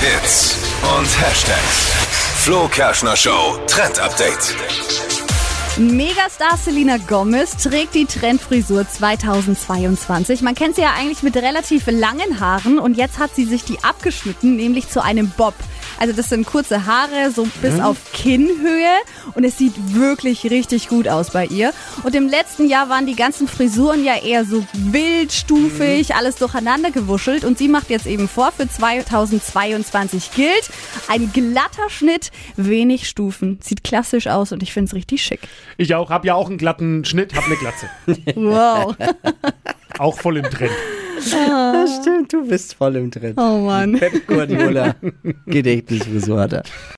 Hits und Hashtags. Flo Kerschner Show Trend Update. Megastar Selena Gomez trägt die Trendfrisur 2022. Man kennt sie ja eigentlich mit relativ langen Haaren und jetzt hat sie sich die abgeschnitten, nämlich zu einem Bob. Also das sind kurze Haare, so bis Mhm. auf Kinnhöhe und es sieht wirklich richtig gut aus bei ihr. Und im letzten Jahr waren die ganzen Frisuren ja eher so wildstufig, alles durcheinander gewuschelt und sie macht jetzt eben vor, für 2022 gilt ein glatter Schnitt, wenig Stufen. Sieht klassisch aus und ich finde es richtig schick. Ich auch, hab ja auch einen glatten Schnitt, hab eine Glatze. Wow. Auch voll im Trend. Das stimmt, du bist voll im Trend. Oh Mann. Pep Guardiola, Gedächtnisfrisur hat er.